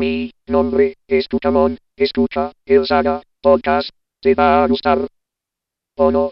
Mi nombre es Tucamón. Escucha el Saga Podcast. Te va a gustar. ¿O no?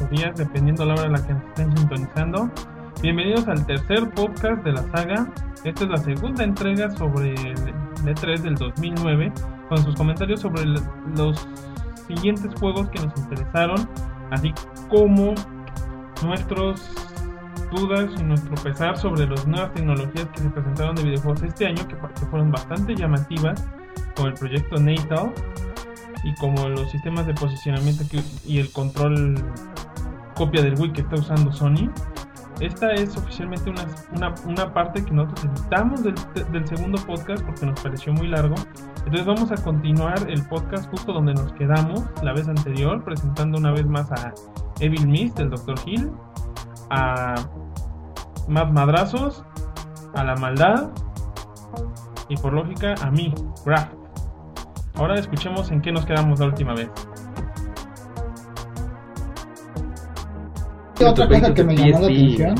O días, dependiendo la hora en la que nos estén sintonizando. Bienvenidos al tercer podcast de la saga. Esta es la segunda entrega sobre el E3 del 2009, con sus comentarios sobre los siguientes juegos que nos interesaron, así como nuestros dudas y nuestro pesar sobre las nuevas tecnologías que se presentaron de videojuegos este año, que, que fueron bastante llamativas, como el proyecto Natal y como los sistemas de posicionamiento y el control copia del Wii que está usando Sony. Esta es oficialmente una, una, parte que nosotros editamos del, del segundo podcast porque nos pareció muy largo. Entonces vamos a continuar el podcast justo donde nos quedamos la vez anterior, presentando una vez más a Evil Mist, el Dr. Hill, a Más Madrazos, a La Maldad y por lógica a mí, Graf. Ahora escuchemos en qué nos quedamos la última vez. Otra cosa que me llamó la atención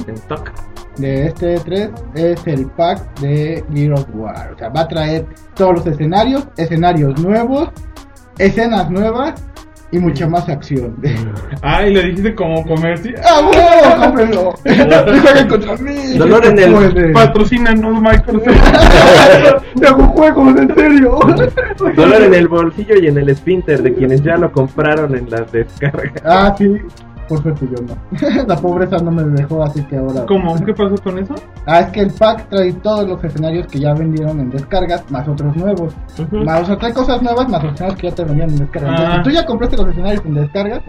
de este 3 es el pack de Gear of War. O sea, va a traer todos los escenarios, escenarios nuevos, escenas nuevas y mucha más acción. Ay, le dijiste como comercio. ¡Ah, huevo! ¡Cómprenlo! ¡No jueguen contra mí! Dolor en el-. Patrocínanos, Microsoft. ¡Te hago juegos, en serio! Dolor en el bolsillo y en el spinter de quienes ya lo compraron en las descargas. Ah, sí. Por suerte yo no. La pobreza no me dejó, así que ahora... ¿Cómo? ¿Qué pasó con eso? Ah, es que el pack trae todos los escenarios que ya vendieron en descargas, más otros nuevos. Más, o sea, trae cosas nuevas, más los escenarios que ya te vendían en descargas. Entonces, Ah. si tú ya compraste los escenarios en descargas,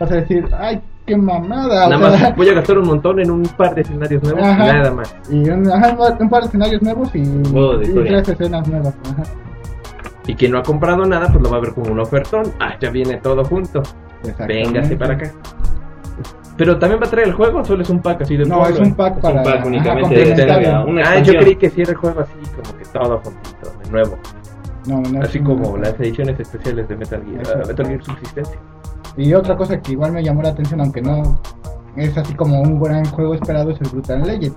vas a decir, ay, qué mamada. o Nada sea, más voy a gastar un montón en un par de escenarios nuevos Ajá. y nada más. Y un, ajá, un par de escenarios nuevos y, de tres escenas nuevas. Ajá. Y quien no ha comprado nada, pues lo va a ver como un ofertón. Ah, ya viene todo junto. Véngase para acá. Pero también va a traer el juego, o solo es un pack así de No, es un pack Es para un pack ajá, únicamente de una Ah, yo creí que sí era el juego así, como que todo juntito, de nuevo. No, no es Así como las ediciones especiales de Metal Gear, ah, Metal Gear Subsistencia. Y otra cosa que igual me llamó la atención, aunque no es así como un gran juego esperado, es el Brutal Legend.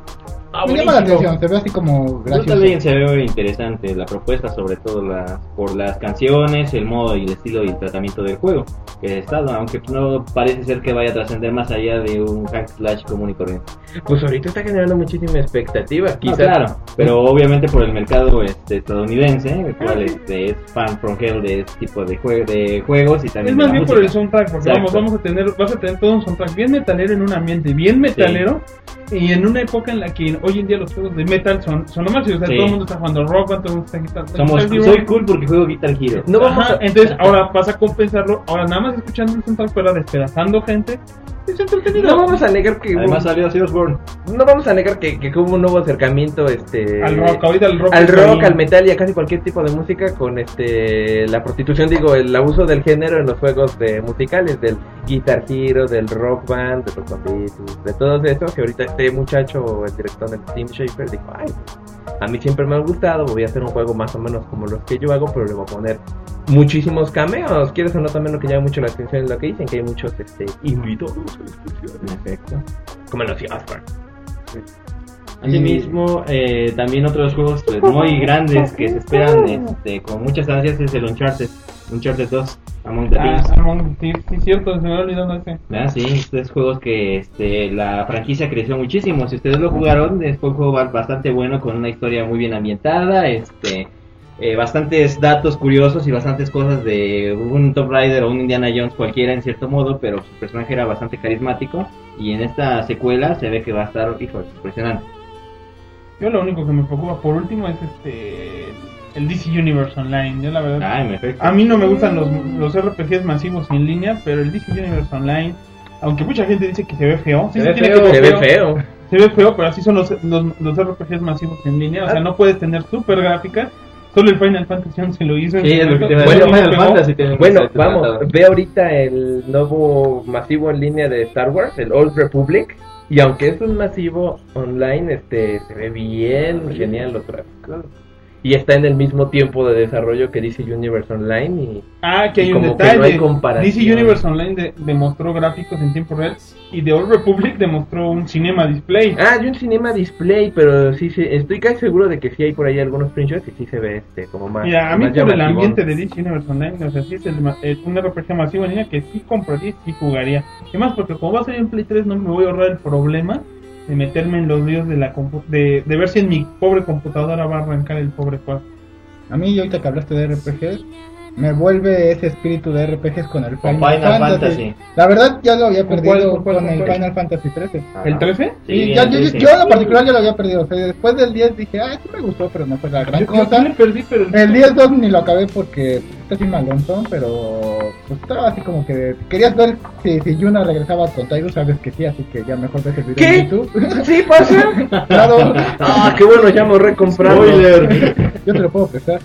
Ah, me llama la atención, se ve así como gracioso. Brutal Legend se ve interesante la propuesta, sobre todo la, por las canciones, el modo y el estilo y el tratamiento del juego que está, aunque no parece ser que vaya a trascender más allá de un hack slash común y corriente. Pues ahorita está generando muchísima expectativa. Ah, Quizás claro, pero obviamente por el mercado este, estadounidense, el cual este, es fan from hell de este tipo de, jue- de juegos y Es también de más la bien por el música. soundtrack, porque Exacto. vamos, vamos a tener, vas a tener todo un soundtrack bien metalero en un ambiente bien metalero y en una época en la que hoy en día los juegos de metal son, son nomás, o sea, Sí. todo el mundo está jugando rock, todo el mundo está guitarra. Somos, Guitar Hero. soy cool porque juego Guitar Hero. No vamos Ajá, a- entonces ahora vas a compensarlo, ahora nada más escuchando el soundtrack, pero despedazando gente, es entretenido. No vamos a negar que Además hubo- salió Ozzy Osbourne. no vamos a negar que, que hubo un nuevo acercamiento este al rock, ahorita el rock. al rock, al metal y a casi cualquier tipo de música con este la prostitución, digo, el abuso del género en los juegos de musicales del Guitar Hero, del Rock Band, de los Beatles, de todos esos que ahorita este muchacho, el director del Team Shaper dijo, "Ay, a mí siempre me ha gustado, voy a hacer un juego más o menos como los que yo hago, pero le voy a poner muchísimos cameos. ¿Quieres o no también lo que llama mucho la atención es lo que dicen? Que hay muchos este, invitados En efecto. como en los Oscar. Asimismo, eh, también otros juegos pues, muy grandes que se esperan este, con muchas ansias es el Uncharted, Uncharted 2, Among the Ah, Thieves. Among Thieves, sí, cierto, se me había olvidado ese. ¿verdad? Sí, estos juegos que este, la franquicia creció muchísimo. Si ustedes lo jugaron, es un juego ba- bastante bueno con una historia muy bien ambientada. Este, eh, bastantes datos curiosos y bastantes cosas de un Tomb Raider o un Indiana Jones cualquiera en cierto modo, pero su personaje era bastante carismático y en esta secuela se ve que va a estar, hijo, impresionante. Yo lo único que me preocupa por último es este el DC Universe Online. Yo la verdad Ah, en efecto. a mí no me gustan los, los RPGs masivos en línea, pero el DC Universe Online, aunque mucha gente dice que se ve feo, sí Se ve tiene feo, que se ve feo. Se ve feo, pero así son los, los, los RPGs masivos en línea. O sea, Ah. no puedes tener super gráfica. Solo el Final Fantasy XI lo hizo. Sí, es lo que momento, te iba a pero decir, no Final. Fantasy tiene Bueno, vamos, tratado. ve ahorita el nuevo masivo en línea de Star Wars, el Old Republic, y aunque es un masivo online, este se ve bien genial los gráficos. Y está en el mismo tiempo de desarrollo que DC Universe Online y Ah, que hay Y un detalle. no hay comparación. DC Universe Online de- demostró gráficos en tiempo real y The Old Republic demostró un cinema display. Ah, hay un cinema display, pero sí, sí, estoy casi seguro de que sí hay por ahí algunos screenshots y sí se ve este como más. Mira, a mí por el ambiente de DC Universe Online, o sea, sí es, el, es un RPG masivo en línea que sí compraría y sí jugaría. Y más porque como va a salir en Play 3 no me voy a ahorrar el problema de meterme en los líos de la compu- de, de ver si en mi pobre computadora va a arrancar el pobre juego. A mí, ahorita que hablaste de RPGs, me vuelve ese espíritu de RPGs con el Final, Final Fantasy. Fantasy. La verdad, ya lo había ¿Con perdido cuál, con, con cuál, con el cuál? Final Fantasy 13. ¿El 13? Sí, Sí, ya- el yo, 13. yo en lo particular ya lo había perdido. O sea, después del 10 dije, ah, sí me gustó, pero no fue la gran Yo, cosa. sí le perdí, pero el, El 10-2 ni lo acabé porque está así malonzón, pero pues estaba así como que querías ver si, si Yuna regresaba con Taigo, sabes que sí, así que ya mejor ves el video ¿Qué? en YouTube. ¿Sí pasa? claro, Ah, qué bueno, ya me recomprado. yo te lo puedo prestar.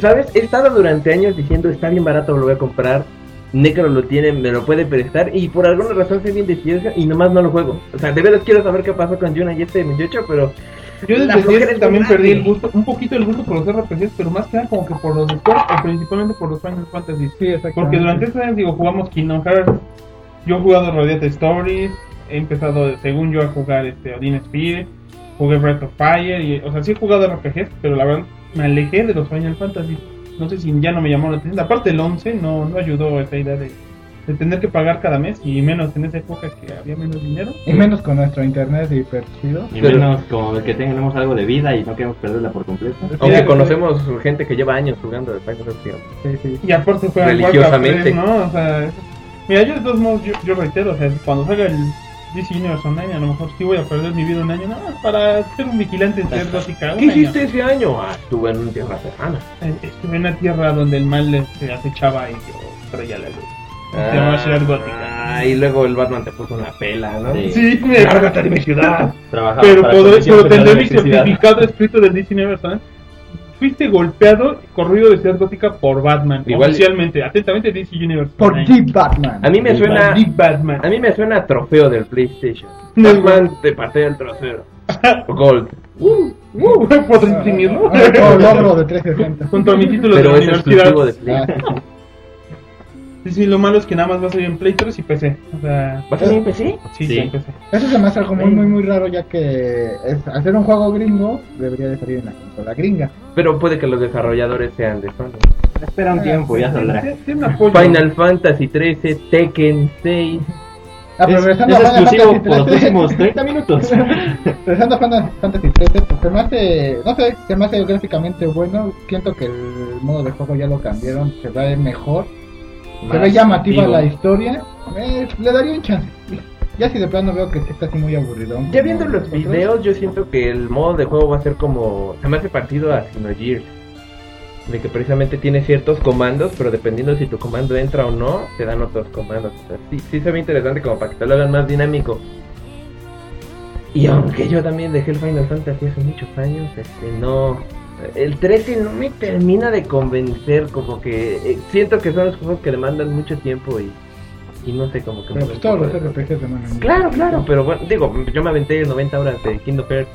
¿Sabes? He estado durante años diciendo está bien barato, lo voy a comprar. Necro lo tiene, me lo puede prestar y por alguna razón soy bien decidido y nomás no lo juego. O sea, de verdad quiero saber qué pasó con Yuna y este 28, pero Yo desde el flojera 10 es también perdí el gusto, un poquito el gusto por los RPGs, pero más que nada como que por los de o principalmente por los Final Fantasy. Sí, exacto. Porque durante estos años, digo, jugamos Kingdom Hearts, yo he jugado Radiant Stories, he empezado, según yo, a jugar este Odin Spirit, jugué Breath of Fire, y, o sea, sí he jugado RPGs, pero la verdad me alejé de los Final Fantasy. No sé si ya no me llamó la atención. Aparte, el 11 no, no ayudó a esa idea de, de tener que pagar cada mes, y menos en esa época que había menos dinero. Y menos con nuestro internet hiper chido. Y menos como el que tengamos algo de vida y no queremos perderla por completo. aunque conocemos gente que lleva años jugando de Final Fantasy. Sí, sí. Y aparte fue al Religiosamente. Warcraft 3, ¿no? O sea, mira, yo de todos modos, yo, yo reitero, o sea, cuando salga el DC Universe Online, a lo mejor sí voy a perder mi vida un año, no, para ser un vigilante en Gótica. un ¿Qué año. hiciste ese año? Ah, estuve en un tierra lejana. Eh, Estuve en una tierra donde el mal este, acechaba y yo traía la luz. Se llamaba Ciudad Gótica. Ah, y luego el Batman te puso una pela, ¿no? Sí. Sí, me Lárgate de mi ciudad. Trabajaba pero, pero tendré mi certificado escrito del DC Universe. Fuiste golpeado y corrido de Ciudad Gótica por Batman. Igual- oficialmente, atentamente DC Universe Por. Deep Batman. A mí me suena Big Batman. a mí me suena a trofeo del PlayStation. No, Batman te patea el trasero. Gold. Uh, ¿Puedo imprimirlo? Ah, Por logro de 360. Junto a mi título Pero de es la universidad. de Play. Ah, Sí, sí, lo malo es que nada más va a salir en Play 3 y PC. O sea, ¿Vas a salir en PC? sí, Sí. sí, en PC. Eso se me hace algo muy, muy, muy raro, ya que es, hacer un juego gringo debería de salir en la consola gringa. Pero puede que los desarrolladores sean de Sony. Espera un tiempo, ya saldrá. Sí. Final Fantasy 13, Tekken 6. Ah, pero Es, regresando es a Final exclusivo Fantasy por los 13, próximos 30 minutos. Regresando a Final Fantasy 13, pues se me hace, no sé, se me hace gráficamente bueno. Siento que el modo de juego ya lo cambiaron, se ve mejor. Se ve llamativa activo. la historia. Eh, le daría un chance. Ya si de plano veo que está así muy aburrido. Ya viendo los videos, yo siento que el modo de juego va a ser como. Se me hace partido a Xenogears. De que precisamente tiene ciertos comandos, pero dependiendo si tu comando entra o no, te dan otros comandos. O sea, sí, sí se ve interesante como para que te lo hagan más dinámico. Y aunque yo también dejé el Final Fantasy hace muchos años, este no. El 13 no me termina de convencer, como que eh, siento que son los juegos que demandan mucho tiempo y, y no sé, como que... Pero pues todos los RPGs demandan. Claro, claro, pero bueno, digo, yo me aventé 90 horas de Kingdom Hearts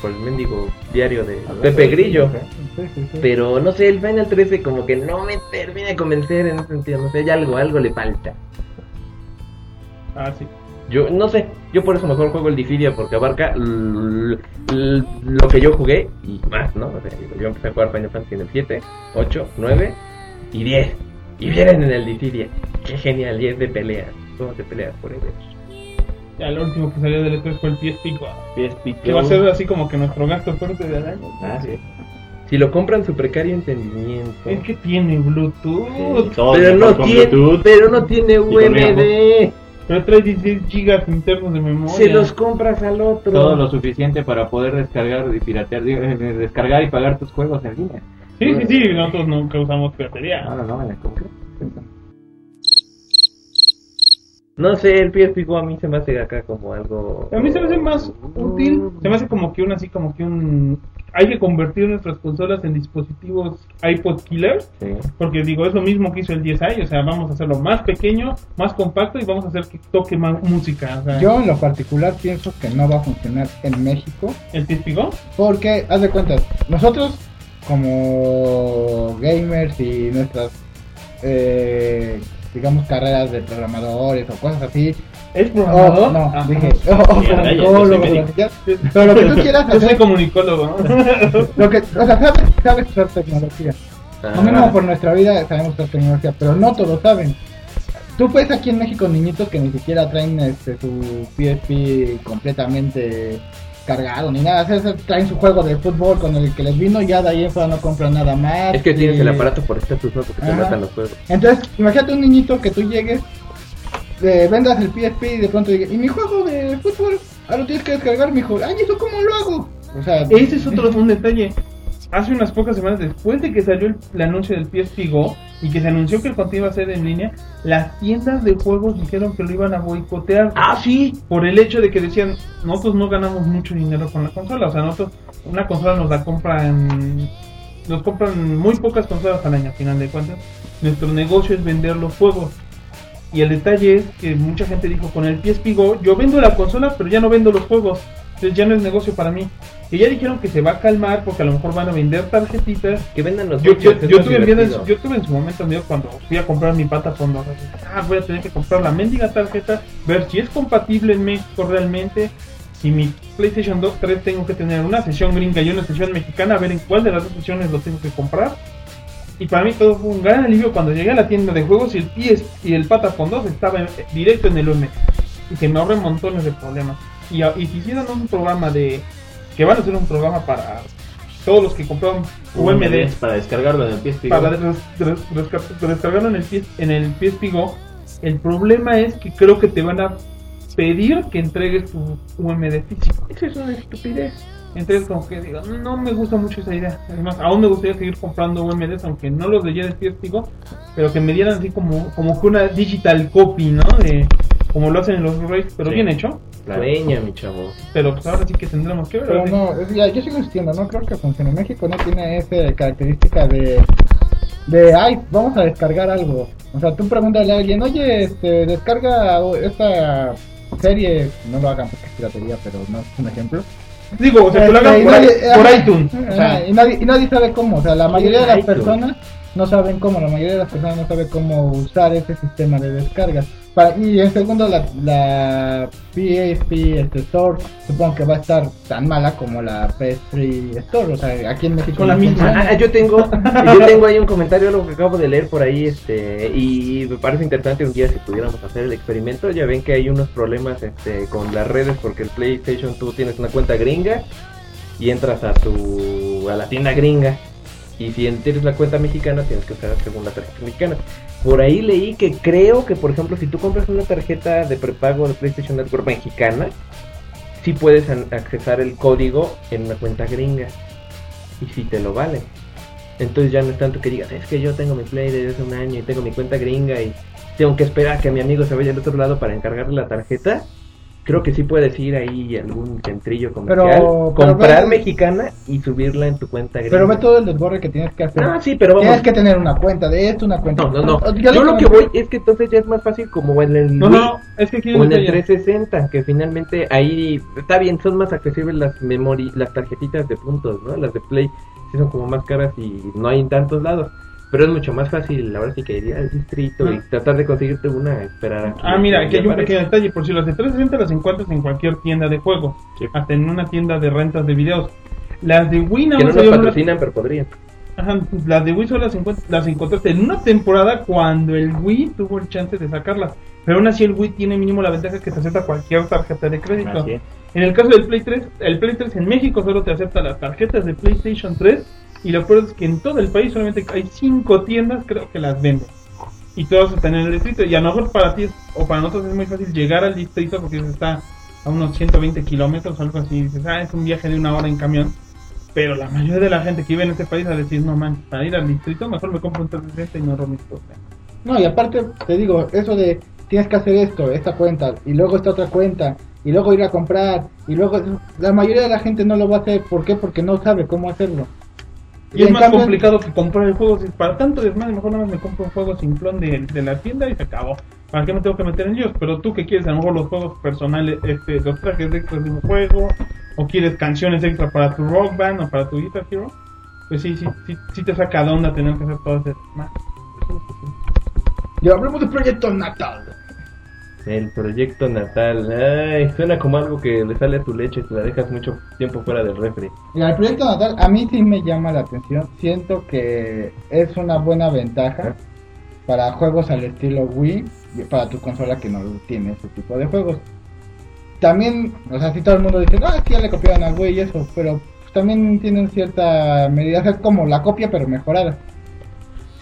por el mendigo diario de Pepe Grillo. Sí, sí, sí. Pero no sé, el Final 13 como que no me termina de convencer en ese sentido, no sé, hay algo, algo le falta. Ah, sí. Yo no sé, yo por eso mejor juego el Difidia porque abarca lo que yo jugué y más, ¿no? O sea, digo, yo empecé a jugar Final Fantasy en el 7, 8, 9 y 10. Y vienen en el Difidia. Qué genial, 10 de pelea. Juegos de pelea forever. Ya el último que salió del E3 fue el PSP, guau. PSP que va a ser así como que nuestro gasto fuerte del año. Ah, sí. Si lo compran su precario entendimiento. Es que tiene Bluetooth. Pero no tiene, Bluetooth. pero no tiene UMD. Pero trae 16 gigas internos de memoria. Se los compras al otro. Todo lo suficiente para poder descargar y piratear, eh, descargar y pagar tus juegos en línea. Sí, sí, sí, nosotros nunca usamos piratería. No, no, no, me la compré. No sé, el PSP Go a mí se me hace acá como algo. A mí se me hace más útil, se me hace como que un así como que un hay que convertir nuestras consolas en dispositivos iPod killer, Sí. porque digo, es lo mismo que hizo el 10i, o sea, vamos a hacerlo más pequeño, más compacto y vamos a hacer que toque más música, o sea, Yo en lo particular pienso que no va a funcionar en México. El Go, porque, haz de cuenta, nosotros como gamers y nuestras, eh, digamos, carreras de programadores o cosas así, ¿es oh, programador? no, Ajá. dije, oh, ya, ya, quieras. pero lo que tú quieras Yo soy hacer, comunicólogo, ¿no? lo que, o sea, sabes, sabes usar tecnología. Ah. Lo mismo por nuestra vida sabemos usar tecnología, pero no todos saben. Tú ves aquí en México niñitos que ni siquiera traen este, su PSP completamente cargado ni nada. O sea, traen su juego de fútbol con el que les vino y ya de ahí en fuera no compran nada más. Es que tienes y- el aparato por estatus, ¿no? Porque te Ajá. matan los juegos. Entonces, imagínate un niñito que tú llegues, eh, vendas el PSP y de pronto digas, ¿y mi juego de fútbol? Ah, lo tienes que descargar, mijo. Ay, ¿eso cómo lo hago? O sea, Ese es otro un detalle. Hace unas pocas semanas después de que salió el, el anuncio del PSP Go y que se anunció que el contenido iba a ser en línea, las tiendas de juegos dijeron que lo iban a boicotear. Ah, sí. Por el hecho de que decían, nosotros no ganamos mucho dinero con la consola. O sea, nosotros, una consola nos la compran, nos compran muy pocas consolas al año, a final de cuentas. Nuestro negocio es vender los juegos. Y el detalle es que mucha gente dijo, con el PSP Go, yo vendo la consola, pero ya no vendo los juegos. Entonces ya no es negocio para mí. Y ya dijeron que se va a calmar porque a lo mejor van a vender tarjetitas. Que vendan los Yo, yo, en tuve en su momento miedo cuando fui a comprar mi pata fondo. Ah, voy a tener que comprar la mendiga tarjeta, ver si es compatible en México realmente. Si mi PlayStation 2 3 tengo que tener una sesión gringa y una sesión mexicana, a ver en cuál de las dos sesiones lo tengo que comprar. Y para mí todo fue un gran alivio cuando llegué a la tienda de juegos y el PS y el Patafon 2 estaba en- directo en el UM. Y que me ahorré montones de problemas. Y, y si hicieran un programa de. que van a hacer un programa para todos los que compraron UMD para descargarlo en el PSP. para des- des- desca- descargarlo en el, PS en el PSP Go, el problema es que creo que te van a pedir que entregues tu UMD físico. Eso es una estupidez. Entonces como que digo, no me gusta mucho esa idea. Además, aún me gustaría seguir comprando UMDs, aunque no los leyera del PSP Go, pero que me dieran así como, como que una digital copy, ¿no? De, como lo hacen en los Blu-rays, pero Sí. bien hecho. Sueña, mi chavo. Pero pues ahora sí que tendremos que ver. Pero no, es- ya, yo sigo insistiendo, no creo que funcione. México no tiene esa característica de, de, ay, vamos a descargar algo. O sea, tú pregúntale a alguien, oye, este, descarga esta serie, no lo hagan porque es piratería, pero no es un ejemplo. Digo, o sea, que lo hagan y por, nadie- por ajá, iTunes. O sea, y, nadie, y nadie sabe cómo, o sea, la mayoría de las iTunes. personas no saben cómo, la mayoría de las personas no sabe cómo usar ese sistema de descargas. Y en segundo, la, la PSP este, Store supongo que va a estar tan mala como la PS3 Store, o sea, aquí en México Con la misma. Ah, yo tengo, yo tengo ahí un comentario, algo que acabo de leer por ahí, este, y me parece interesante un día si pudiéramos hacer el experimento. Ya ven que hay unos problemas, este, con las redes porque el PlayStation tú tienes una cuenta gringa y entras a tu, a la tienda gringa y si tienes la cuenta mexicana tienes que usar la segunda tarjeta mexicana. Por ahí leí que creo que, por ejemplo, si tú compras una tarjeta de prepago de PlayStation Network mexicana, sí puedes accesar el código en una cuenta gringa y si te lo vale. Entonces ya no es tanto que digas, es que yo tengo mi Play desde hace un año y tengo mi cuenta gringa y tengo que esperar a que mi amigo se vaya al otro lado para encargarle la tarjeta. Creo que sí puedes ir ahí algún centrillo comercial, Pero- pero comprar ve- mexicana y subirla en tu cuenta gringa. Pero ve todo el desborre que tienes que hacer. No, sí, pero vamos. Tienes que tener una cuenta de esto, una cuenta No, no, no. Yo lo que voy es que entonces ya es más fácil como en el no, Wii no, es que aquí hay o un en el detalle. 360, que finalmente ahí está bien, son más accesibles las memori las tarjetitas de puntos, ¿no? Las de Play sí son como más caras y no hay en tantos lados. Pero es mucho más fácil, ahora sí que ir al distrito y No. tratar de conseguirte una, esperar a que Ah, mira, aquí hay un pequeño detalle. Por si las de 360 las encuentras en cualquier tienda de juegos, Sí. hasta en una tienda de rentas de videos. Las de Wii nada Que no nos una- patrocinan, pero podrían. Ajá, las de Wii solo las, encuent- las encontraste en una temporada cuando el Wii tuvo el chance de sacarlas. Pero aún así el Wii tiene mínimo la ventaja que te acepta cualquier tarjeta de crédito. Así es. En el caso del Play 3, el Play 3 en México solo te acepta las tarjetas de PlayStation 3 y lo peor es que en todo el país solamente hay 5 tiendas creo que las venden. Y todas están en el distrito. Y a lo mejor para ti es- o para nosotros es muy fácil llegar al distrito porque está a unos 120 kilómetros o algo así. Y dices, ah, es un viaje de una hora en camión. Pero la mayoría de la gente que vive en este país va a decir, no man, para ir al distrito mejor me compro un 360 y no mis cosas. No, y aparte, te digo, eso de tienes que hacer esto, esta cuenta, y luego esta otra cuenta, y luego ir a comprar, y luego la mayoría de la gente no lo va a hacer. ¿Por qué? Porque no sabe cómo hacerlo. Y es más cambio- complicado que comprar el juego. Para tanto desmadre, mejor nada más me compro un juego simplón de, de la tienda y se acabó. ¿Para qué me tengo que meter en ellos? Pero tú que quieres, a lo mejor los juegos personales, este, los trajes extras de un juego, o quieres canciones extra para tu rock band o para tu guitar hero, pues sí, sí, sí, sí te saca de onda tener que hacer todo ese más. Y hablemos de Proyecto Natal. El proyecto natal. Ay, suena como algo que le sale a tu leche y te la dejas mucho tiempo fuera del refri. Mira, el Proyecto Natal a mí sí me llama la atención. Siento que es una buena ventaja para juegos al estilo Wii, y para tu consola que no tiene ese tipo de juegos. También, o sea, si todo el mundo dice, ah, es que ya le copiaron al Wii y eso, pero pues, también tienen cierta medida, es como la copia pero mejorada.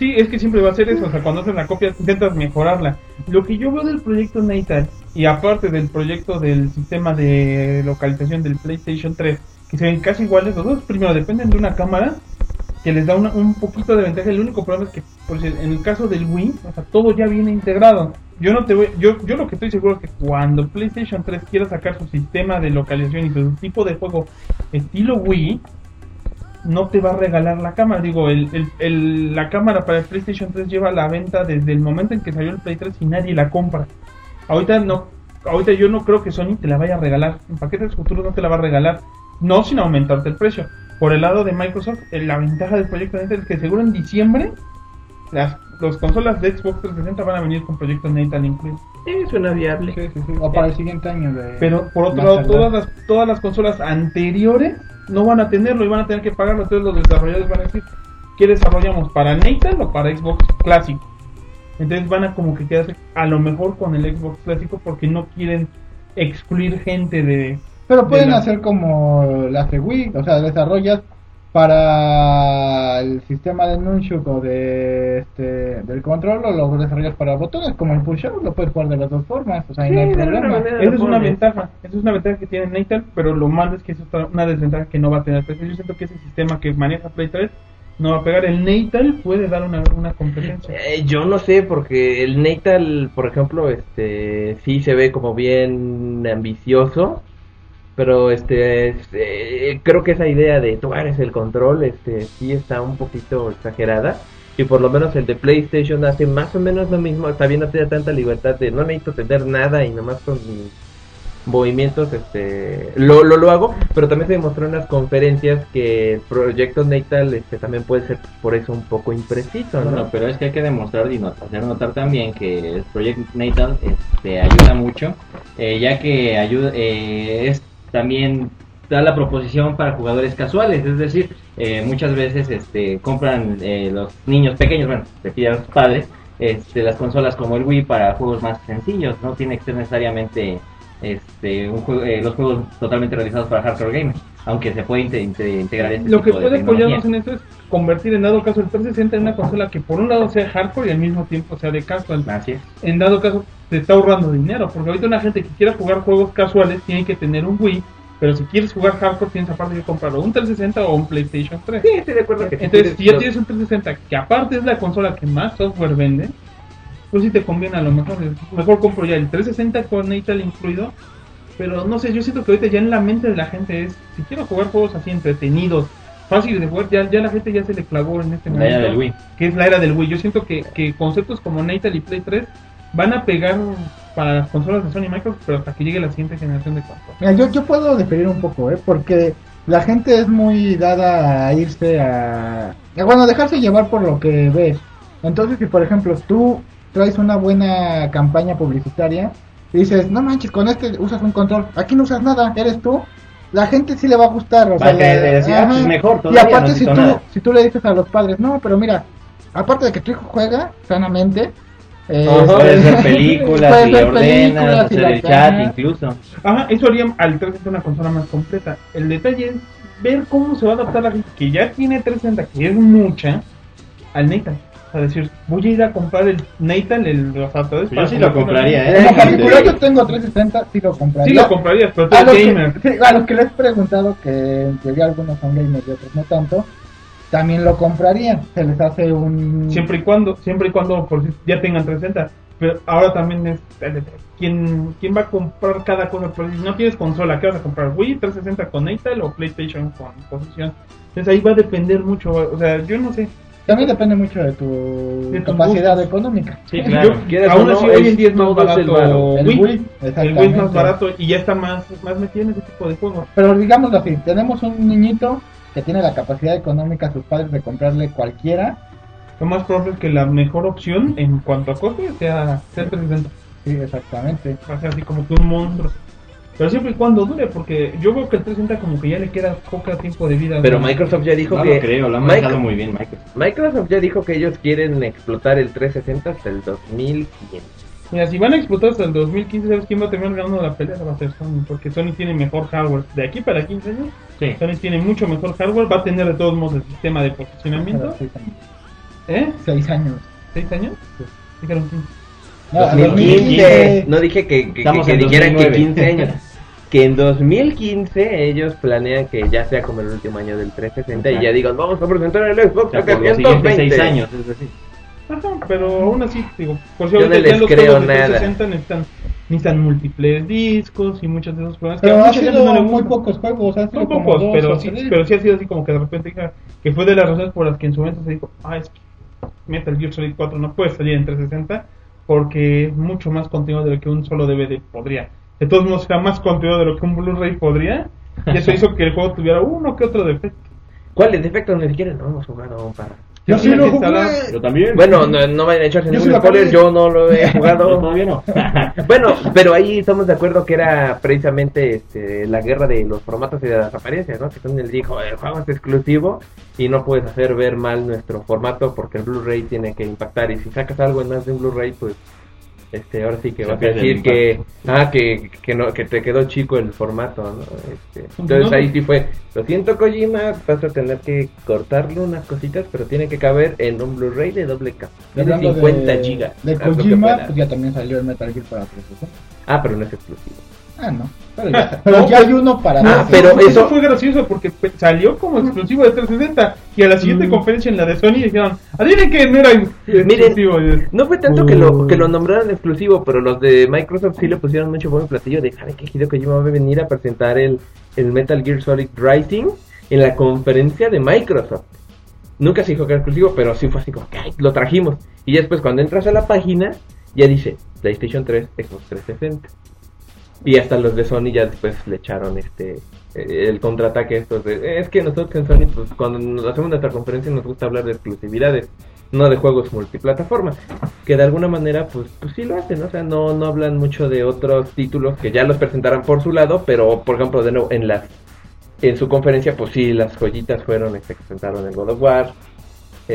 Sí, es que siempre va a ser eso, o sea, cuando haces la copia intentas mejorarla. Lo que yo veo del proyecto Natal, y aparte del proyecto del sistema de localización del PlayStation 3, que se ven casi iguales, los dos primero dependen de una cámara que les da una- un poquito de ventaja. El único problema es que, por decir, en el caso del Wii, o sea, todo ya viene integrado. Yo no te voy, yo, yo lo que estoy seguro es que cuando PlayStation 3 quiera sacar su sistema de localización y su tipo de juego estilo Wii, no te va a regalar la cámara. Digo, el, el- el- la cámara para el PlayStation 3 lleva a la venta desde el momento en que salió el Play 3 y nadie la compra. Ahorita no, ahorita yo no creo que Sony te la vaya a regalar. En paquetes futuros no te la va a regalar. No sin aumentarte el precio. Por el lado de Microsoft, la ventaja del proyecto Natal es que seguro en diciembre las los consolas de Xbox 360 van a venir con proyecto Natal incluido. Eh, suena viable. Sí, sí, sí. O para el siguiente año. De Pero por otro lado, todas las, todas las consolas anteriores no van a tenerlo y van a tener que pagarlo. Entonces los desarrolladores van a decir, ¿qué desarrollamos? ¿Para Natal o para Xbox clásico? Entonces van a como que quedarse a lo mejor con el Xbox clásico porque no quieren excluir gente de... Pero pueden de la- hacer como las de Wii, o sea, desarrollas para el sistema de Nunchuk o de este, del control o lo desarrollas para botones, como el Push lo puedes jugar de las dos formas, o sea, Sí, no hay problema. Esa es una ventaja, esa es una ventaja que tiene Natal, pero lo malo es que es otra- una desventaja que no va a tener Play 3. Yo siento que ese sistema que maneja Play 3 no va a pegar. El Natal puede dar una, una competencia. Eh, yo no sé, porque el Natal, por ejemplo, este sí se ve como bien ambicioso, pero este es- eh, creo que esa idea de tú eres el control, este sí está un poquito exagerada. Y por lo menos el de PlayStation hace más o menos lo mismo, está bien no te da tanta libertad de no necesito tener nada y nomás con mis movimientos este lo, lo, lo hago, pero también se demostró en las conferencias que el proyecto Natal este también puede ser por eso un poco impreciso, ¿no? No, pero es que hay que demostrar y not- hacer notar también que el Project Natal este, ayuda mucho, eh, ya que ayuda, eh, es también da la proposición para jugadores casuales, es decir, eh, muchas veces este, compran eh, los niños pequeños, bueno, le piden a sus padres, este, las consolas como el Wii para juegos más sencillos, no tiene que ser necesariamente este, un juego- eh, los juegos totalmente realizados para hardcore gamers, aunque se puede inte- inte- integrar este Lo que tipo puede apoyarnos en esto es convertir en dado caso el 360 en una consola que por un lado sea hardcore y al mismo tiempo sea de casual. Así es. En dado caso te está ahorrando dinero, porque ahorita una gente que quiera jugar juegos casuales tiene que tener un Wii, pero si quieres jugar hardcore tienes aparte que comprar un 360 o un PlayStation 3. Sí, estoy de acuerdo que si Entonces, quieres si ya tienes un 360, que aparte es la consola que más software vende, pues sí te conviene a lo mejor. Mejor compro ya el 360 con Natal incluido. Pero no sé, yo siento que ahorita ya en la mente de la gente es, si quiero jugar juegos así entretenidos, fáciles de jugar, ya, ya la gente ya se le clavó en este La momento. era del Wii. Que es la era del Wii. Yo siento que, que conceptos como Natal y Play 3 van a pegar para las consolas de Sony y Microsoft, pero hasta que llegue la siguiente generación de consolas. Mira, yo, yo puedo diferir un poco, ¿eh? Porque la gente es muy dada a irse a... a, Bueno, dejarse llevar por lo que ves. Entonces, si por ejemplo tú traes una buena campaña publicitaria y dices, no manches, con este usas un control, aquí no usas nada, eres tú, la gente sí le va a gustar. O sea, ah, pues mejor, Y aparte, no si, tú, nada. si tú le dices a los padres, no, pero mira, aparte de que tu hijo juega sanamente, Eh, Ajá. Puedes ver películas Puedes y ver ordenas, películas hacer el chat incluso. Ajá, eso haría al 360 una consola más completa. El detalle es ver cómo se va a adaptar la gente que ya tiene 360, que es mucha, al Nathan. O sea, decir, voy a ir a comprar el Nathan, el, los adaptadores. Yo sí lo comprar- compraría, En ¿eh? particular yo tengo 360, sí lo compraría. Sí lo comprarías, pero tú a, los eres gamer. que, sí, a los que les he preguntado, que en teoría algunos son gamers y otros no tanto, también lo comprarían. Se les hace un... Siempre y cuando, siempre y cuando por si ya tengan 360. Pero ahora también es ¿quién, quién va a comprar cada cosa. Pero si no tienes consola, ¿qué vas a comprar? ¿Wii 360 con Natal o PlayStation con posición? Entonces ahí va a depender mucho. O sea, yo no sé. También depende mucho de tu De capacidad económica. Sí, claro. Yo- aún no, así, hoy en día es más el barato. El Wii. Wii, El Wii es más barato y ya está más, más metido en ese tipo de juegos. Pero digámoslo así, tenemos un niñito que tiene la capacidad económica a sus padres de comprarle cualquiera. Lo más probable es que la mejor opción en cuanto a coste sea, sea el 360. Sí, exactamente. Va a ser así como que un monstruo. Pero siempre y cuando dure, porque yo veo que el 360 como que ya le queda poco tiempo de vida. Pero ¿no? Microsoft ya dijo No que lo creo, lo han manejado muy bien Microsoft. Microsoft ya dijo que ellos quieren explotar el 360 hasta el 2500. Mira, si van a explotar hasta el 2015, ¿sabes quién va a terminar ganando la pelea? Va a ser Sony, porque Sony tiene mejor hardware. De aquí para 15 años, Sí. Sony tiene mucho mejor hardware, va a tener de todos modos el sistema de posicionamiento. seis años. ¿Eh? Seis años. ¿6 años? Dijeron 15. No, 2015. No dije que, que, que en dijeran que 2009. 15 años. Que en 2015 ellos planean que ya sea como el último año del 360 y ya digan, vamos a presentar el Xbox O sea, por los siguientes 720. 6 años, es decir. Ajá, pero aún así, digo, por si Yo ahorita no les ya los creo juegos de nada. 360 necesitan, necesitan múltiples discos y muchos de esos problemas Pero a ha sido no muy pocos juegos. Ha sido como pocos, dos pero sí, pero sí ha sido así como que de repente hija, que fue de las razones por las que en su momento se dijo, ah, es que Metal Gear Solid 4 no puede salir en 360 porque es mucho más contenido de lo que un solo DVD podría. De todos modos, era más contenido de lo que un Blu-ray podría y eso hizo que el juego tuviera uno que otro defecto. ¿Cuáles defectos ni siquiera no hemos jugado aún para? Yo sí lo jugué. instalar- Yo también. Bueno, no, a echarse Yo ningún sí spoiler, yo no lo he jugado. todavía no. Bueno, pero ahí estamos de acuerdo que era precisamente este, la guerra de los formatos y de las apariencias, ¿no? Que Sony les dijo, el juego es exclusivo y no puedes hacer ver mal nuestro formato porque el Blu-ray tiene que impactar y si sacas algo en más de un Blu-ray, pues este ahora sí que Se vas a decir que ah que, que no que te quedó chico el formato, ¿no? Este, entonces No. ahí sí fue, lo siento Kojima, vas a tener que cortarle unas cositas, pero tiene que caber en un Blu-ray de doble capa, de hablando 50 de, gigas. De Kojima, pues ya también salió el Metal Gear para 360. Ah, pero no es exclusivo. Ah, no. Pero ya, hay uno para 360. pero eso, eso- fue gracioso porque salió como exclusivo de 360 y a la siguiente Mm. conferencia en la de Sony dijeron, adivinen que no era exclusivo. Es- No fue tanto que lo, que lo nombraron exclusivo, pero los de Microsoft sí le pusieron mucho buen platillo de "¿Saben que Hideo Kojima va a venir a presentar el, el Metal Gear Solid Rising en la conferencia de Microsoft. Nunca se dijo que era exclusivo, pero sí fue así como que "Ay, lo trajimos. Y después cuando entras a la página, ya dice PlayStation 3, Xbox 360. Y hasta los de Sony ya después le echaron este eh, el contraataque estos de es que nosotros en Sony pues cuando nos hacemos nuestra conferencia nos gusta hablar de exclusividades no de juegos multiplataforma que de alguna manera pues pues sí lo hacen o sea no no hablan mucho de otros títulos que ya los presentarán por su lado pero por ejemplo de nuevo en las en su conferencia pues sí las joyitas fueron este, que presentaron el God of War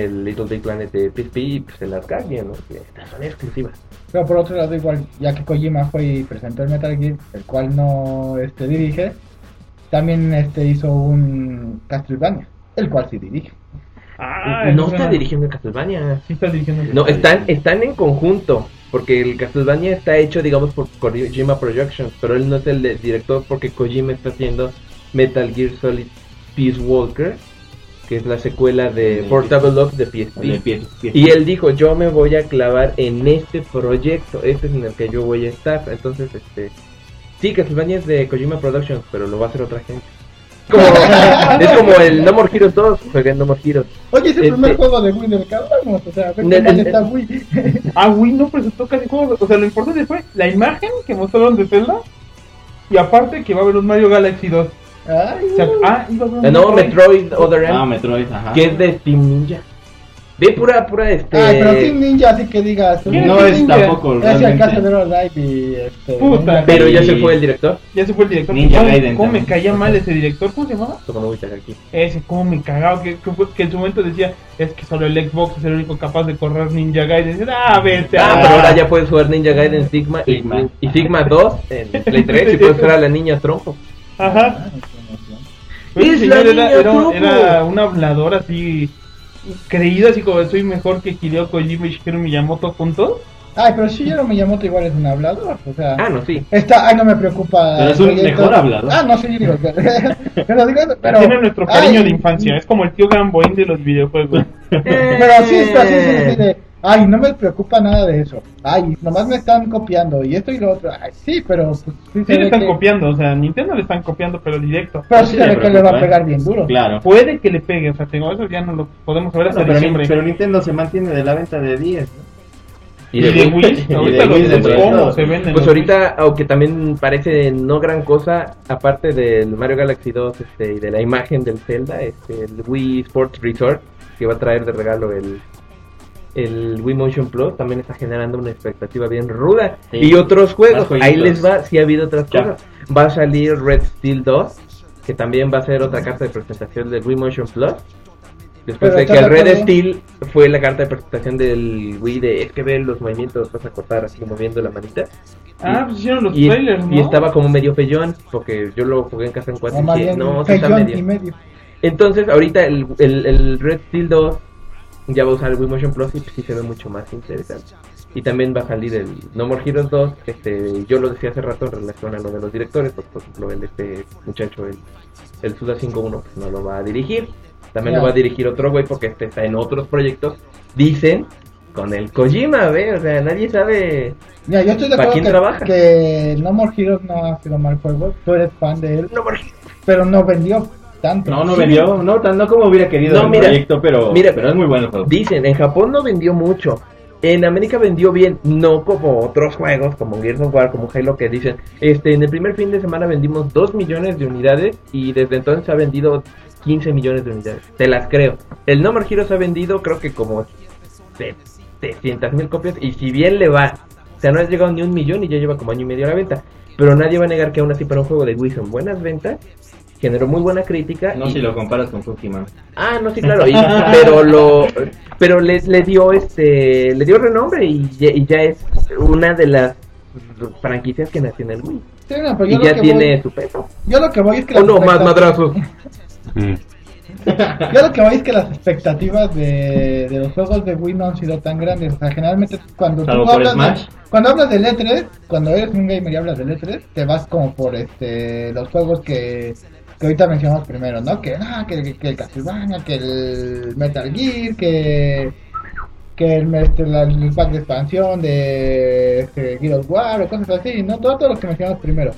el Little Big Planet de PSP y pues el Arcadian ¿no? Que estas son exclusivas Pero por otro lado, igual, ya que Kojima fue y presentó el Metal Gear, el cual no este, dirige, también este hizo un Castlevania, el cual sí dirige. Ah, no está era- dirigiendo Castlevania Sí está dirigiendo. No, están, están en conjunto. Porque el Castlevania está hecho, digamos, por Kojima Productions. Pero él no es el director porque Kojima está haciendo Metal Gear Solid Peace Walker. Que es la secuela de Portable Love de PSP. Y él dijo, yo me voy a clavar en este proyecto. Este es en el que yo voy a estar. Entonces, este... Sí, Castlevania es de Kojima Productions, pero lo va a hacer otra gente. Como, es como el No More Heroes 2. Jueguen No More Heroes. Oye, es el Este- primer juego de Wii del que hablamos, o sea, está Wii. Ah, Wii no presentó casi juegos. O sea, lo importante fue la imagen que mostraron de Zelda. Y aparte que va a haber un Mario Galaxy 2. Ay, O sea, ah, iba a un Eh, No, Metroid. Metroid Other M. Ah, Metroid, ajá. que es de Steam Ninja. Ve pura, pura, este... Ay, pero Team Ninja, así que digas. No Team es Ninja? tampoco Es el caso de Live y este. Puta. Pero ya se fue el director. Ya se fue el director. Ninja ¿Cómo, Gaiden cómo me caía mal ese director? ¿Cómo se llamaba? Como no voy a estar aquí. Ese, cómo me cagaba. Que, que, que en su momento decía, es que solo el Xbox es el único capaz de correr Ninja Gaiden. Ah, vete. Ah, ah". pero ahora ya puedes jugar Ninja Gaiden Sigma y, Sigma. y Sigma 2 en Play 3 y puedes jugar a la niña tronco. Ajá. Ah, Pero la señor niña era, era, un hablador así creído, así como soy mejor que Hideo Kojima y Shigeru Miyamoto juntos. Ay, pero Shigeru Miyamoto igual es un hablador, o sea. Ah, no, sí. Está, ay, no me preocupa. Pero es el un proyecto. mejor hablador. Ah, no, sí, digo. pero digo, pero. Tiene nuestro cariño ay, de infancia, es como el tío Gamboín de los videojuegos. Pero sí, pero sí, sí, sí, de, Ay, no me preocupa nada de eso. Ay, nomás me están copiando y esto y lo otro. Ay, sí, pero pues, sí Sí se le están que. copiando, o sea, Nintendo le están copiando, pero directo. Pero Sí sí se que le va a ¿eh? pegar bien duro. Claro. Puede que le pegue, o sea, tengo eso ya no lo podemos saber hasta pero, diciembre. pero Nintendo se mantiene de la venta de 10. ¿no? Y de Wii, Y de ahorita Wii los de todo. cómo se venden. Pues ahorita, aunque también parece no gran cosa, aparte del Mario Galaxy 2 este, y de la imagen del Zelda, este, el Wii Sports Resort, que va a traer de regalo el, el Wii Motion Plus, también está generando una expectativa bien ruda. Sí. Y otros juegos, ahí les va, si ha habido otras Ya. cosas. Va a salir Red Steel 2, que también va a ser otra carta de presentación del Wii Motion Plus. Después Pero de ¿estás que el Red? Steel fue la carta de presentación del Wii de es que ve los movimientos, vas a cortar así moviendo la manita. Ah, pues hicieron los Y, trailers, ¿no? y estaba como medio feyón, porque yo lo jugué en casa en cuatro y dije, no, sí está medio. y medio. Entonces, ahorita el, el, el Red Steel 2 ya va a usar el Wii Motion Plus y sí se ve mucho más interesante. Y también va a salir el No More Heroes 2, este, yo lo decía hace rato en relación a lo de los directores, pues, por ejemplo, el este muchacho, el, el Suda 51, pues no lo va a dirigir. También lo va a dirigir otro güey porque este está en otros proyectos. Dicen, con el Kojima, ve, o sea, nadie sabe... Mira, yo estoy de ¿Para acuerdo quién que, trabaja? que No More Heroes no ha sido mal juego. Tú eres fan de él, No More Heroes. pero no vendió tanto. No, no Sí. vendió, no, tan, no como hubiera querido No, el mira, proyecto, pero, mira, pero es muy bueno el juego. Dicen, en Japón no vendió mucho. En América vendió bien, no como otros juegos, como Gears of War, como Halo, que dicen, este, en el primer fin de semana vendimos 2 millones de unidades y desde entonces ha vendido 15 millones de unidades. Te las creo. El No More Heroes ha vendido creo que como 700 mil copias y si bien le va, o sea, no ha llegado ni un millón y ya lleva como año y medio a la venta. Pero nadie va a negar que aún así para un juego de Wii son buenas ventas, generó muy buena crítica. No y- si lo comparas con Pokémon. Ah, no, sí, claro, y- pero lo, pero le, le dio este, le dio renombre y ya, y ya es una de las franquicias que nació en el Wii Sí, no, pero y ya tiene voy, su peso. yo lo que voy es que no, más expectativas- madrazos. Yo lo que voy es que las expectativas de, de los juegos de Wii no han sido tan grandes. O sea, generalmente cuando Salvo tú hablas de, cuando hablas del E3, cuando eres un gamer y hablas del E3, te vas como por este los juegos que, que ahorita mencionamos primero, ¿no? Que, ah, que, que el Castlevania, que el Metal Gear, que que el, este, la- el pack de expansión de este, Gears of War o cosas así, ¿no? Todo, todo lo que mencionamos primero.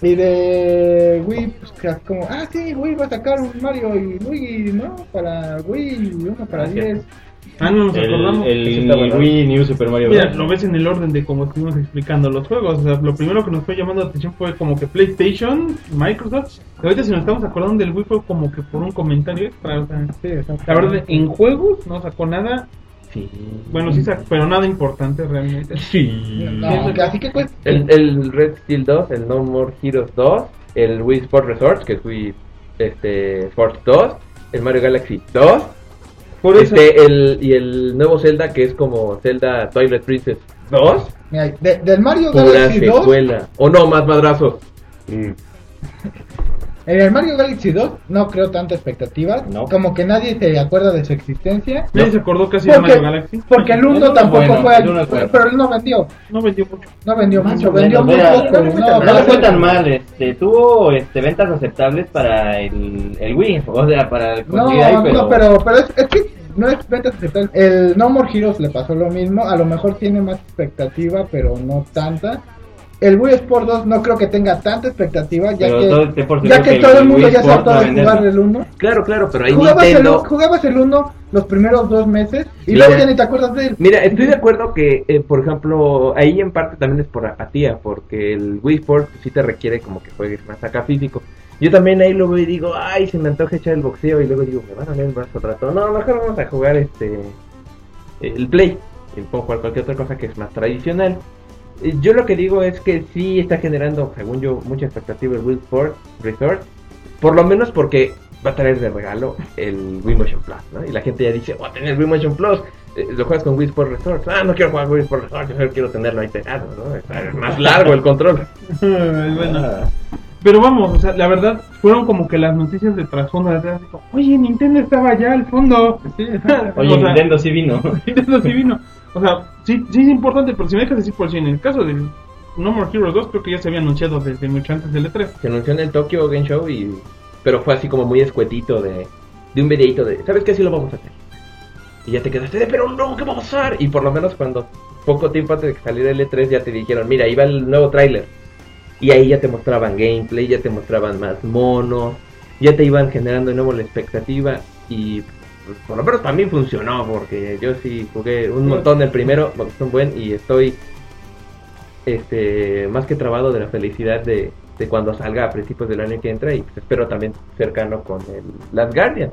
Y de Wii, pues que como, ah, sí, Wii va a sacar un Mario y Luigi, ¿no? Para Wii y uno para Ah, 10. Ah, no nos El, acordamos. el bueno. Wii New Super Mario Mira, Bros. lo ves en el orden de como estuvimos explicando los juegos. O sea, lo primero que nos fue llamando la atención fue como que PlayStation, Microsoft. Y ahorita si nos estamos acordando del Wii fue como que por un comentario extra. O sea, Sí, la verdad, en juegos no sacó nada. Sí. Bueno, sí sacó, pero nada importante realmente. Sí. No, así que pues, El, el Red Steel 2, el No More Heroes 2, el Wii Sport Resort, que es Wii este, Sports 2, el Mario Galaxy 2, Por eso, este, el, y el nuevo Zelda, que es como Zelda Twilight Princess 2, mira, de- del Mario pura Galaxy 2, secuela. O no, más madrazos. En el Mario Galaxy 2 no creo tanta expectativa, No. como que nadie se acuerda de su existencia. nadie se acordó casi de Porque, Mario Galaxy. porque el 1 El uno tampoco bueno, fue, el bueno. pero él no vendió, No vendió mucho. no vendió Más mucho, vendió muy poco. no le fue no, fue tan mal, este, tuvo este, ventas aceptables para el, el Wii, o sea, para el No, ahí, pero, no, pero, pero es, es que no es ventas aceptables. El No More Heroes le pasó lo mismo. A lo mejor tiene más expectativa, pero no tanta. El Wii Sport 2 no creo que tenga tanta expectativa, ya pero que, todo por ya que todo el mundo Wii ya se hartó de jugar el 1. Claro, claro, pero ahí Jugabas el, Nintendo... jugabas el 1 los primeros dos meses y Mira. luego ya ni te acuerdas de él. Mira, estoy de acuerdo que, eh, por ejemplo, ahí en parte también es por apatía, porque el Wii Sport sí te requiere como que juegues más acá físico. Yo también ahí lo veo y digo, ay, se me antoja echar el boxeo y luego digo, me van a ver el brazo al rato. No, mejor vamos a jugar este el Play. Y puedo jugar cualquier otra cosa que es más tradicional. Yo lo que digo es que sí está generando, según yo, mucha expectativa el Wii Sport Resort. Por lo menos porque va a traer de regalo el Wii Motion Plus, ¿no? Y la gente ya dice, voy a tener Wii Motion Plus. Eh, lo juegas con Wii Sport Resort. Ah, no quiero jugar Wii Sport Resort, yo solo quiero tenerlo ahí pegado, ¿no? Está más largo el control. bueno. Pero vamos, o sea, la verdad, fueron como que las noticias de trasfondo de atrás, dijo, Oye, Nintendo estaba allá al fondo. Sí, Oye, O sea, Nintendo sí vino. Nintendo sí vino. O sea, sí, sí es importante, pero si me dejas decir por si en el caso de No More Heroes 2, creo que ya se había anunciado desde mucho antes del E E3. Se anunció en el Tokyo Game Show y... Pero fue así como muy escuetito de, de un videito de... ¿Sabes qué? Sí lo vamos a hacer. Y ya te quedaste de, pero no, ¿qué va a pasar? Y por lo menos cuando poco tiempo antes de que saliera el E3 ya te dijeron, mira, va el nuevo tráiler. Y ahí ya te mostraban gameplay, ya te mostraban más monos, ya te iban generando de nuevo la expectativa y por lo menos también funcionó porque yo sí jugué un montón el primero, me gustó un buen y estoy este más que trabado de la felicidad de, de cuando salga a principios del año que entra y pues, espero también cercano con el Last Guardian.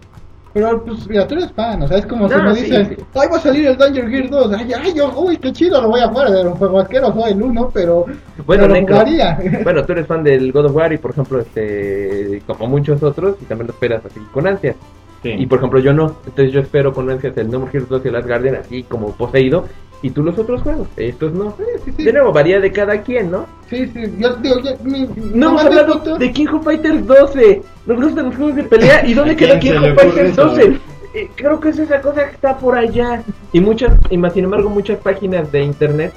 Pero, pues, mira, tú eres fan, o sea, es como si No, me sí, dicen, sí. ay, va a salir el Danger Gear 2, ay, ay, yo, uy, qué chido, lo voy a jugar, era un juego asqueroso, soy el 1, pero, Bueno, pero lo jugaría. bueno, tú eres fan del God of War y por ejemplo, este, como muchos otros, y también lo esperas así con ansias. Sí. Y por ejemplo, yo no, entonces yo espero con ansias el No More Heroes 2 y el Last Guardian así como poseído, y tú los otros juegos, estos no. sí, sí. De nuevo, varía de cada quien, ¿no? Sí, sí, yo digo, yo, mi, No hemos hablado de King of Fighters 12. Nos gustan los juegos de pelea. ¿Y dónde ¿A queda quién King of Fighters eso? 12? Eh, creo que es esa cosa que está por allá. Y muchas, y más sin embargo, muchas páginas de internet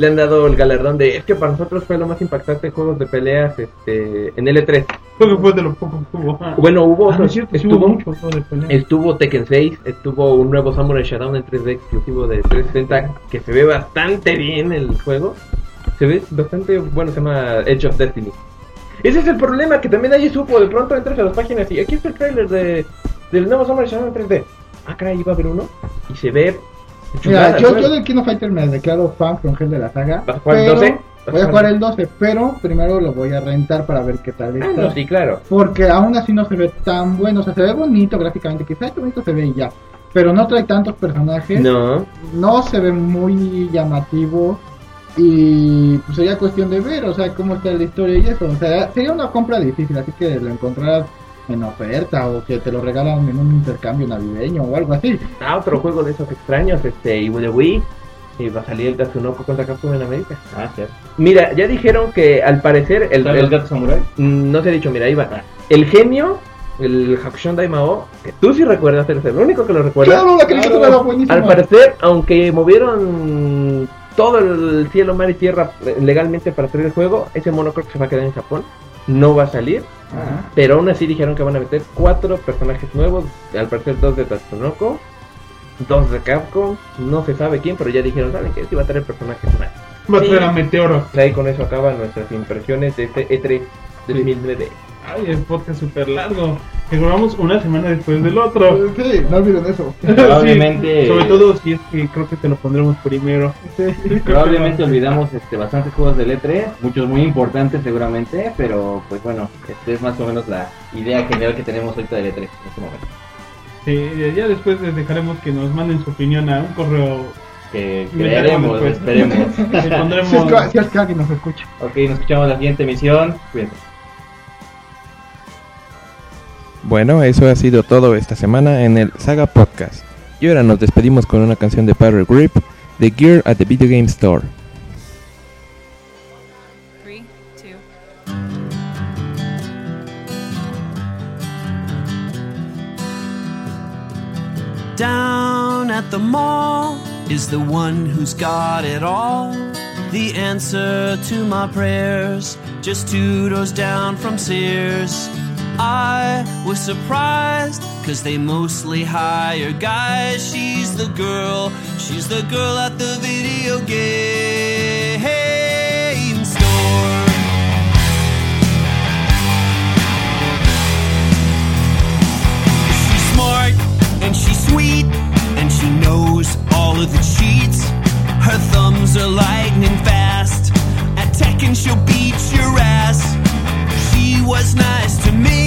le han dado el galardón de es que para nosotros fue lo más impactante juegos de peleas este en L3. Creo que fue de lo poco que hubo. Bueno, hubo Ah, no es estuvo, hubo mucho juego de pelea. estuvo Tekken 6, estuvo un nuevo Samurai Shodown en 3D exclusivo de 360 que se ve bastante bien el juego. Se ve bastante bueno, se llama Edge of Destiny. Ese es el problema, que también nadie supo. De pronto entras a las páginas y aquí está el trailer de, del nuevo Samurai Shodown en 3D. Ah, caray, iba a haber uno. Y se ve. Mira, yo, yo del Kino Fighter me declaro fan con gel de la saga. ¿Vas a jugar el pero- 12? Voy a jugar el 12, pero primero lo voy a rentar para ver qué tal Ah, está. no, sí, claro. Porque aún así no se ve tan bueno, o sea, se ve bonito gráficamente, quizás qué bonito se ve y ya. Pero no trae tantos personajes, no, No, se ve muy llamativo y pues sería cuestión de ver, o sea, cómo está la historia y eso. O sea, sería una compra difícil, así que lo encontrarás en oferta o que te lo regalan en un intercambio navideño o algo así. ah, otro juego de esos extraños, este, y de Wii. Y va a salir el Tatsunoko contra Capcom en América. Ah, cierto. Mira, ya dijeron que al parecer el, ¿Están el- los gatos samurai? Mm, no se ha dicho, mira, ahí va. Ah. El genio, el Hakushon Daimao, que tú sí recuerdas, eres el único que lo recuerda. Claro, la caricatura Claro. era buenísima. Al parecer, aunque movieron todo el cielo, mar y tierra eh, legalmente para hacer el juego, ese mono creo que se va a quedar en Japón. No va a salir, Ajá. pero aún así dijeron que van a meter cuatro personajes nuevos. Al parecer, dos de Tatsunoko, dos de Capcom. No se sabe quién, pero ya dijeron, ¿saben que Sí va a tener personajes más. Va a Sí. traer a Meteoro. Ahí con eso acaban nuestras impresiones de este E3 2009. Ay, el podcast súper largo. Que grabamos una semana después del otro. Sí, no olviden eso. Probablemente- Sí, sobre todo si es que creo que te lo pondremos primero. Probablemente olvidamos este, bastantes juegos del E3, muchos muy importantes seguramente, pero pues bueno, este es más o menos la idea general que tenemos ahorita del E3 en este momento. Sí, ya después les dejaremos que nos manden su opinión a un correo. Que crearemos, esperemos. Si es, que, pondremos. si es que alguien nos escucha. ok, nos escuchamos en la siguiente emisión. Cuídense. Bueno, eso ha sido todo esta semana en el Saga Podcast. Y ahora nos despedimos con una canción de Power Grip, The Gear at the Video Game Store. Down at the mall is the one who's got it all. The answer to my prayers, just two doors down from Sears. I was surprised, cause they mostly hire guys. She's the girl, she's the girl at the video game store. She's smart and she's sweet and she knows all of the cheats. Her thumbs are lightning fast. At Tekken, she'll beat your ass. She was nice to me.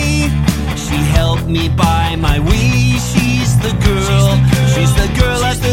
She helped me buy my Wii. She's the girl. She's the girl at the video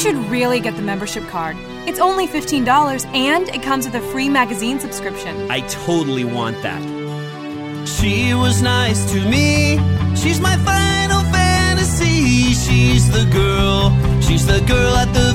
should really get the membership card. It's only $15 and it comes with a free magazine subscription. I totally want that. She was nice to me. She's my final fantasy. She's the girl. She's the girl at the